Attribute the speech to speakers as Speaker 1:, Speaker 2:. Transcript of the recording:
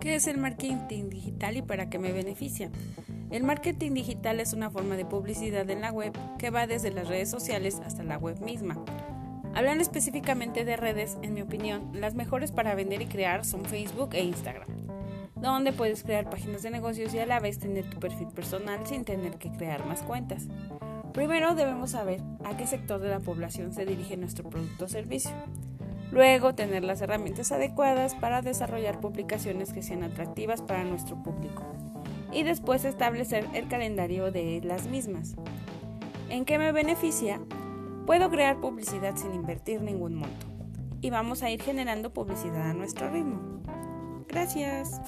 Speaker 1: ¿Qué es el marketing digital y para qué me beneficia? El marketing digital es una forma de publicidad en la web que va desde las redes sociales hasta la web misma. Hablando específicamente de redes, en mi opinión, las mejores para vender y crear son Facebook e Instagram, donde puedes crear páginas de negocios y a la vez tener tu perfil personal sin tener que crear más cuentas. Primero debemos saber a qué sector de la población se dirige nuestro producto o servicio. Luego, tener las herramientas adecuadas para desarrollar publicaciones que sean atractivas para nuestro público. Y después establecer el calendario de las mismas. ¿En qué me beneficia? Puedo crear publicidad sin invertir ningún monto. Y vamos a ir generando publicidad a nuestro ritmo. Gracias.